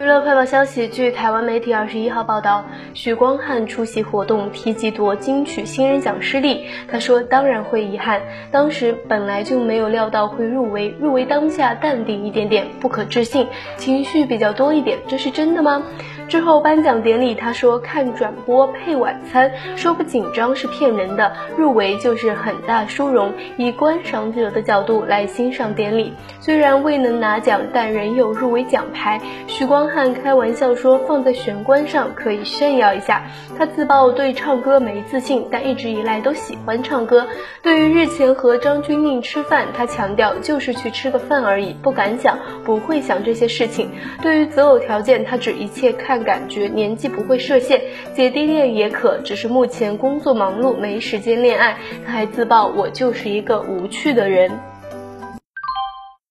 娱乐快报消息，据台湾媒体二十一号报道，许光汉出席活动提及夺金曲新人奖失利，他说当然会遗憾，当时本来就没有料到会入围，入围当下淡定一点点，不可置信，情绪比较多一点，这是真的吗？之后颁奖典礼，他说看转播配晚餐，说不紧张是骗人的，入围就是很大殊荣，以观赏者的角度来欣赏典礼，虽然未能拿奖，但仍有入围奖牌。许光汉开玩笑说，放在玄关上可以炫耀一下。他自曝对唱歌没自信，但一直以来都喜欢唱歌。对于日前和张钧甯吃饭，他强调就是去吃个饭而已，不敢想，不会想这些事情。对于择偶条件，他指一切看。但感觉年纪不会设限，姐弟恋也可，只是目前工作忙碌，没时间恋爱。他还自曝我就是一个无趣的人。